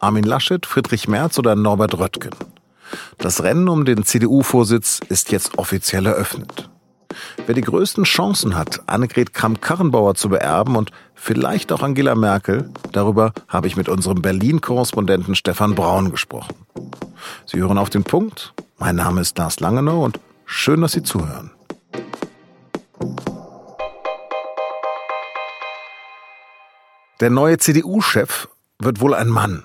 Armin Laschet, Friedrich Merz oder Norbert Röttgen. Das Rennen um den CDU-Vorsitz ist jetzt offiziell eröffnet. Wer die größten Chancen hat, Annegret Kramp-Karrenbauer zu beerben und vielleicht auch Angela Merkel, darüber habe ich mit unserem Berlin-Korrespondenten Stefan Braun gesprochen. Sie hören auf den Punkt. Mein Name ist Lars Langenau und schön, dass Sie zuhören. Der neue CDU-Chef wird wohl ein Mann.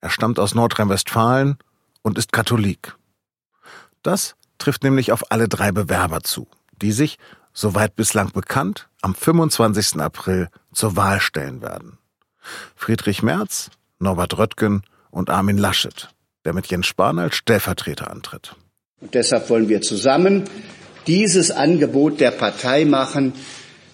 Er stammt aus Nordrhein-Westfalen und ist Katholik. Das trifft nämlich auf alle drei Bewerber zu, die sich, soweit bislang bekannt, am 25. April zur Wahl stellen werden. Friedrich Merz, Norbert Röttgen und Armin Laschet, der mit Jens Spahn als Stellvertreter antritt. Und deshalb wollen wir zusammen dieses Angebot der Partei machen.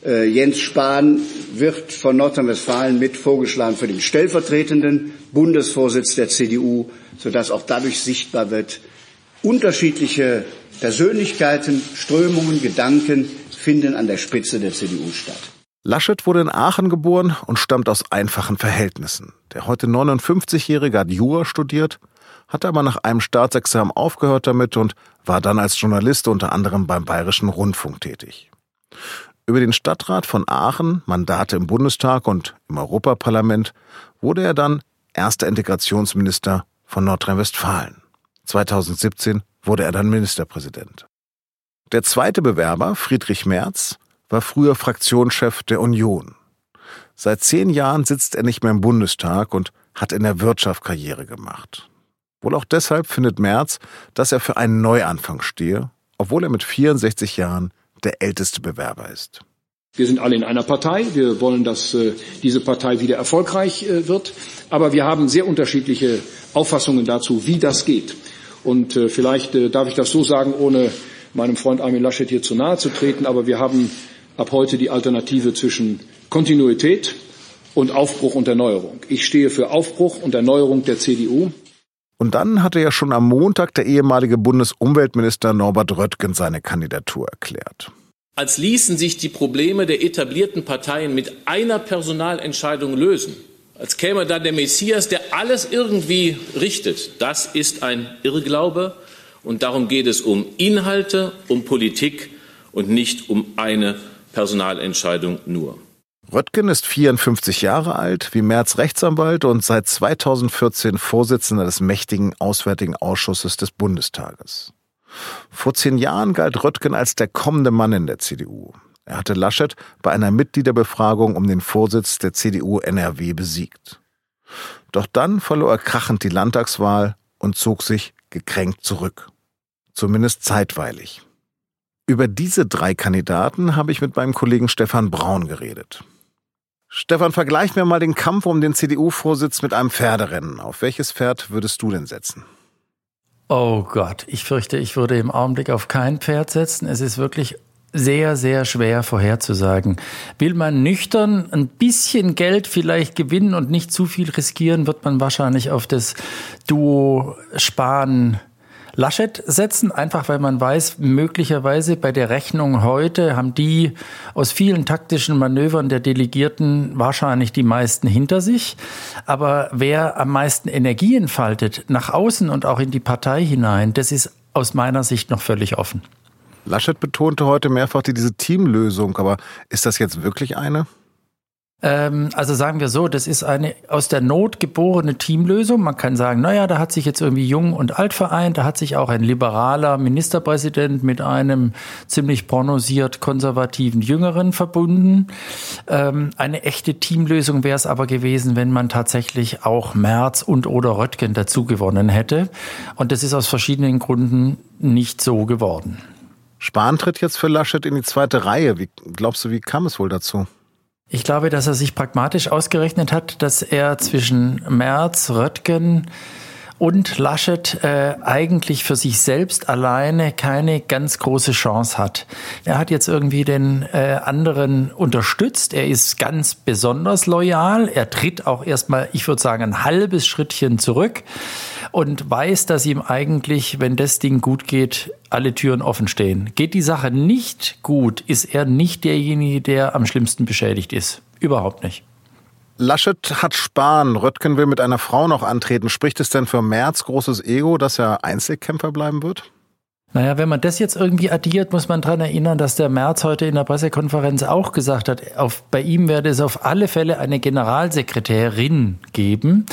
Äh, Jens Spahn wird von Nordrhein-Westfalen mit vorgeschlagen für den stellvertretenden Bundesvorsitz der CDU, sodass auch dadurch sichtbar wird, unterschiedliche Persönlichkeiten, Strömungen, Gedanken finden an der Spitze der CDU statt. Laschet wurde in Aachen geboren und stammt aus einfachen Verhältnissen. Der heute 59-Jährige hat Jura studiert, hatte aber nach einem Staatsexamen aufgehört damit und war dann als Journalist unter anderem beim Bayerischen Rundfunk tätig. Über den Stadtrat von Aachen, Mandate im Bundestag und im Europaparlament wurde er dann erster Integrationsminister von Nordrhein-Westfalen. 2017 wurde er dann Ministerpräsident. Der zweite Bewerber, Friedrich Merz, war früher Fraktionschef der Union. Seit zehn Jahren sitzt er nicht mehr im Bundestag und hat in der Wirtschaft Karriere gemacht. Wohl auch deshalb findet Merz, dass er für einen Neuanfang stehe, obwohl er mit 64 Jahren der älteste Bewerber ist. Wir sind alle in einer Partei. Wir wollen, dass äh, diese Partei wieder erfolgreich äh, wird. Aber wir haben sehr unterschiedliche Auffassungen dazu, wie das geht. Und äh, vielleicht äh, darf ich das so sagen, ohne meinem Freund Armin Laschet hier zu nahe zu treten. Aber wir haben ab heute die Alternative zwischen Kontinuität und Aufbruch und Erneuerung. Ich stehe für Aufbruch und Erneuerung der CDU. Und dann hatte ja schon am Montag der ehemalige Bundesumweltminister Norbert Röttgen seine Kandidatur erklärt als ließen sich die Probleme der etablierten Parteien mit einer Personalentscheidung lösen, als käme dann der Messias, der alles irgendwie richtet. Das ist ein Irrglaube und darum geht es um Inhalte, um Politik und nicht um eine Personalentscheidung nur. Röttgen ist 54 Jahre alt, wie Merz Rechtsanwalt und seit 2014 Vorsitzender des mächtigen Auswärtigen Ausschusses des Bundestages. Vor zehn Jahren galt Röttgen als der kommende Mann in der CDU. Er hatte Laschet bei einer Mitgliederbefragung um den Vorsitz der CDU NRW besiegt. Doch dann verlor er krachend die Landtagswahl und zog sich gekränkt zurück. Zumindest zeitweilig. Über diese drei Kandidaten habe ich mit meinem Kollegen Stefan Braun geredet. Stefan, vergleich mir mal den Kampf um den CDU-Vorsitz mit einem Pferderennen. Auf welches Pferd würdest du denn setzen? Oh Gott, ich fürchte, ich würde im Augenblick auf kein Pferd setzen. Es ist wirklich sehr, sehr schwer vorherzusagen. Will man nüchtern ein bisschen Geld vielleicht gewinnen und nicht zu viel riskieren, wird man wahrscheinlich auf das Duo Sparen Laschet setzen, einfach weil man weiß, möglicherweise bei der Rechnung heute haben die aus vielen taktischen Manövern der Delegierten wahrscheinlich die meisten hinter sich. Aber wer am meisten Energie entfaltet, nach außen und auch in die Partei hinein, das ist aus meiner Sicht noch völlig offen. Laschet betonte heute mehrfach diese Teamlösung, aber ist das jetzt wirklich eine? Ähm, also sagen wir so, das ist eine aus der Not geborene Teamlösung. Man kann sagen, naja, da hat sich jetzt irgendwie Jung und Alt vereint, da hat sich auch ein liberaler Ministerpräsident mit einem ziemlich prognosiert konservativen Jüngeren verbunden. Ähm, eine echte Teamlösung wäre es aber gewesen, wenn man tatsächlich auch Merz und oder Röttgen dazu gewonnen hätte. Und das ist aus verschiedenen Gründen nicht so geworden. Spahn tritt jetzt für Laschet in die zweite Reihe. Wie glaubst du, wie kam es wohl dazu? Ich glaube, dass er sich pragmatisch ausgerechnet hat, dass er zwischen Merz, Röttgen und Laschet äh, eigentlich für sich selbst alleine keine ganz große Chance hat. Er hat jetzt irgendwie den äh, anderen unterstützt. Er ist ganz besonders loyal. Er tritt auch erstmal, ich würde sagen, ein halbes Schrittchen zurück und weiß, dass ihm eigentlich, wenn das Ding gut geht, alle Türen offen stehen. Geht die Sache nicht gut, ist er nicht derjenige, der am schlimmsten beschädigt ist. Überhaupt nicht. Laschet hat Spahn, Röttgen will mit einer Frau noch antreten. Spricht es denn für Merz großes Ego, dass er Einzelkämpfer bleiben wird? Naja, wenn man das jetzt irgendwie addiert, muss man daran erinnern, dass der März heute in der Pressekonferenz auch gesagt hat, auf, bei ihm werde es auf alle Fälle eine Generalsekretärin geben.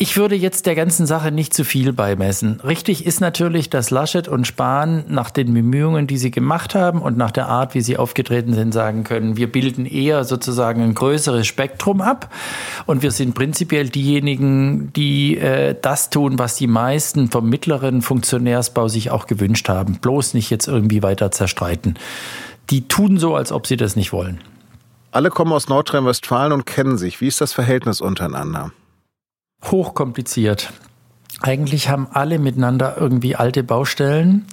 Ich würde jetzt der ganzen Sache nicht zu viel beimessen. Richtig ist natürlich, dass Laschet und Spahn nach den Bemühungen, die sie gemacht haben und nach der Art, wie sie aufgetreten sind, sagen können, wir bilden eher sozusagen ein größeres Spektrum ab und wir sind prinzipiell diejenigen, die äh, das tun, was die meisten vom mittleren Funktionärsbau sich auch gewünscht haben. Bloß nicht jetzt irgendwie weiter zerstreiten. Die tun so, als ob sie das nicht wollen. Alle kommen aus Nordrhein-Westfalen und kennen sich. Wie ist das Verhältnis untereinander? Hochkompliziert. Eigentlich haben alle miteinander irgendwie alte Baustellen.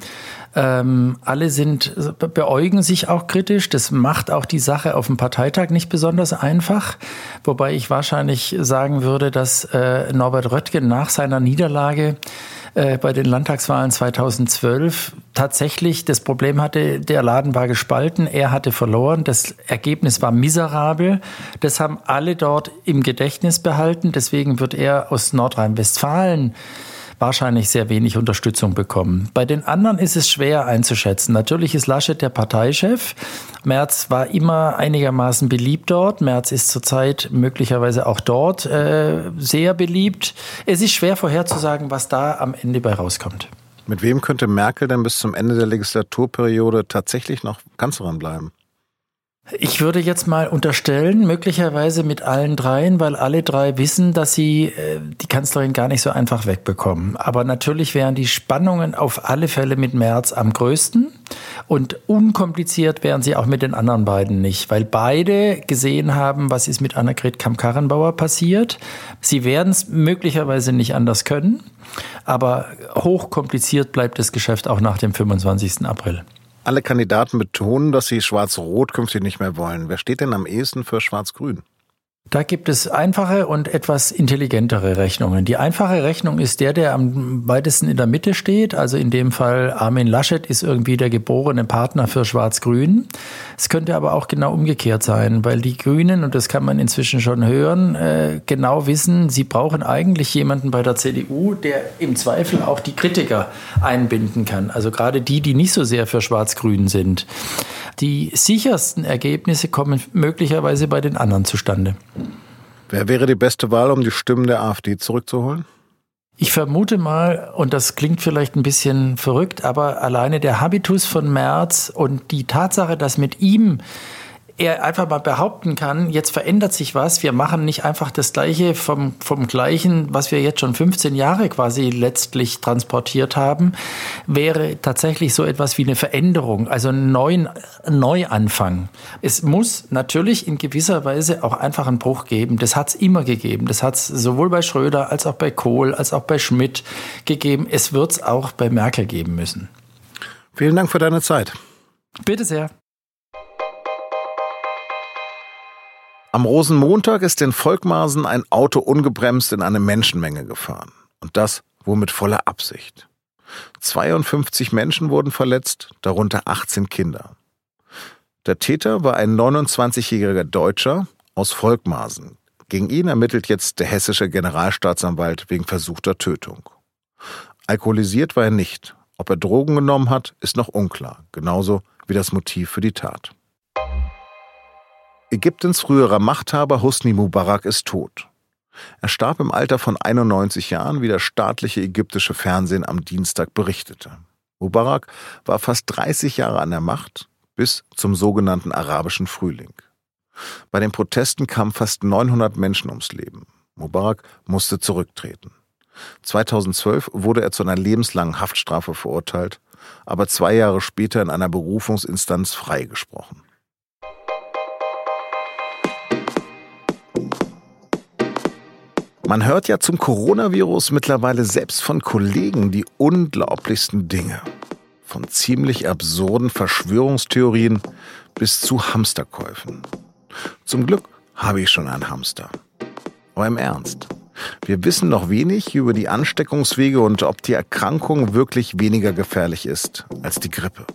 Ähm, alle sind, beäugen sich auch kritisch. Das macht auch die Sache auf dem Parteitag nicht besonders einfach. Wobei ich wahrscheinlich sagen würde, dass äh, Norbert Röttgen nach seiner Niederlage äh, bei den Landtagswahlen 2012 tatsächlich das Problem hatte, der Laden war gespalten, er hatte verloren, das Ergebnis war miserabel. Das haben alle dort im Gedächtnis behalten. Deswegen wird er aus Nordrhein-Westfalen wahrscheinlich sehr wenig Unterstützung bekommen. Bei den anderen ist es schwer einzuschätzen. Natürlich ist Laschet der Parteichef. Merz war immer einigermaßen beliebt dort. Merz ist zurzeit möglicherweise auch dort äh, sehr beliebt. Es ist schwer vorherzusagen, was da am Ende bei rauskommt. Mit wem könnte Merkel denn bis zum Ende der Legislaturperiode tatsächlich noch Kanzlerin bleiben? Ich würde jetzt mal unterstellen, möglicherweise mit allen dreien, weil alle drei wissen, dass sie äh, die Kanzlerin gar nicht so einfach wegbekommen. Aber natürlich wären die Spannungen auf alle Fälle mit Merz am größten und unkompliziert wären sie auch mit den anderen beiden nicht, weil beide gesehen haben, was ist mit Annegret Kamm-Karrenbauer passiert. Sie werden es möglicherweise nicht anders können, aber hochkompliziert bleibt das Geschäft auch nach dem 25. April. Alle Kandidaten betonen, dass sie Schwarz-Rot künftig nicht mehr wollen. Wer steht denn am ehesten für Schwarz-Grün? Da gibt es einfache und etwas intelligentere Rechnungen. Die einfache Rechnung ist der, der am weitesten in der Mitte steht. Also in dem Fall Armin Laschet ist irgendwie der geborene Partner für Schwarz-Grün. Es könnte aber auch genau umgekehrt sein, weil die Grünen, und das kann man inzwischen schon hören, äh, genau wissen, sie brauchen eigentlich jemanden bei der CDU, der im Zweifel auch die Kritiker einbinden kann. Also gerade die, die nicht so sehr für Schwarz-Grün sind. Die sichersten Ergebnisse kommen möglicherweise bei den anderen zustande. Wer wäre die beste Wahl, um die Stimmen der AfD zurückzuholen? Ich vermute mal, und das klingt vielleicht ein bisschen verrückt, aber alleine der Habitus von Merz und die Tatsache, dass mit ihm er einfach mal behaupten kann, jetzt verändert sich was, wir machen nicht einfach das Gleiche vom, vom Gleichen, was wir jetzt schon 15 Jahre quasi letztlich transportiert haben, wäre tatsächlich so etwas wie eine Veränderung, also ein neuen Neuanfang. Es muss natürlich in gewisser Weise auch einfach einen Bruch geben. Das hat es immer gegeben. Das hat es sowohl bei Schröder als auch bei Kohl als auch bei Schmidt gegeben. Es wird es auch bei Merkel geben müssen. Vielen Dank für deine Zeit. Bitte sehr. Am Rosenmontag ist in Volkmarsen ein Auto ungebremst in eine Menschenmenge gefahren. Und das wohl mit voller Absicht. 52 Menschen wurden verletzt, darunter 18 Kinder. Der Täter war ein 29-jähriger Deutscher aus Volkmarsen. Gegen ihn ermittelt jetzt der hessische Generalstaatsanwalt wegen versuchter Tötung. Alkoholisiert war er nicht. Ob er Drogen genommen hat, ist noch unklar, genauso wie das Motiv für die Tat. Ägyptens früherer Machthaber Husni Mubarak ist tot. Er starb im Alter von 91 Jahren, wie das staatliche ägyptische Fernsehen am Dienstag berichtete. Mubarak war fast 30 Jahre an der Macht, bis zum sogenannten arabischen Frühling. Bei den Protesten kamen fast 900 Menschen ums Leben. Mubarak musste zurücktreten. 2012 wurde er zu einer lebenslangen Haftstrafe verurteilt, aber zwei Jahre später in einer Berufungsinstanz freigesprochen. Man hört ja zum Coronavirus mittlerweile selbst von Kollegen die unglaublichsten Dinge. Von ziemlich absurden Verschwörungstheorien bis zu Hamsterkäufen. Zum Glück habe ich schon einen Hamster. Aber im Ernst. Wir wissen noch wenig über die Ansteckungswege und ob die Erkrankung wirklich weniger gefährlich ist als die Grippe.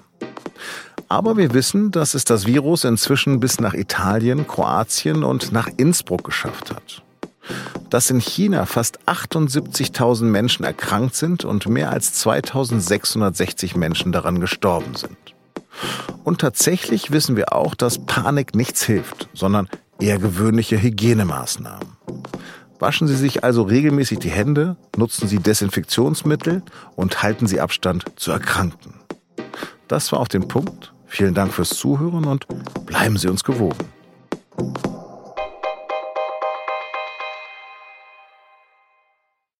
Aber wir wissen, dass es das Virus inzwischen bis nach Italien, Kroatien und nach Innsbruck geschafft hat. Dass in China fast 78.000 Menschen erkrankt sind und mehr als 2.660 Menschen daran gestorben sind. Und tatsächlich wissen wir auch, dass Panik nichts hilft, sondern eher gewöhnliche Hygienemaßnahmen. Waschen Sie sich also regelmäßig die Hände, nutzen Sie Desinfektionsmittel und halten Sie Abstand zu Erkrankten. Das war auf den Punkt. Vielen Dank fürs Zuhören und bleiben Sie uns gewogen.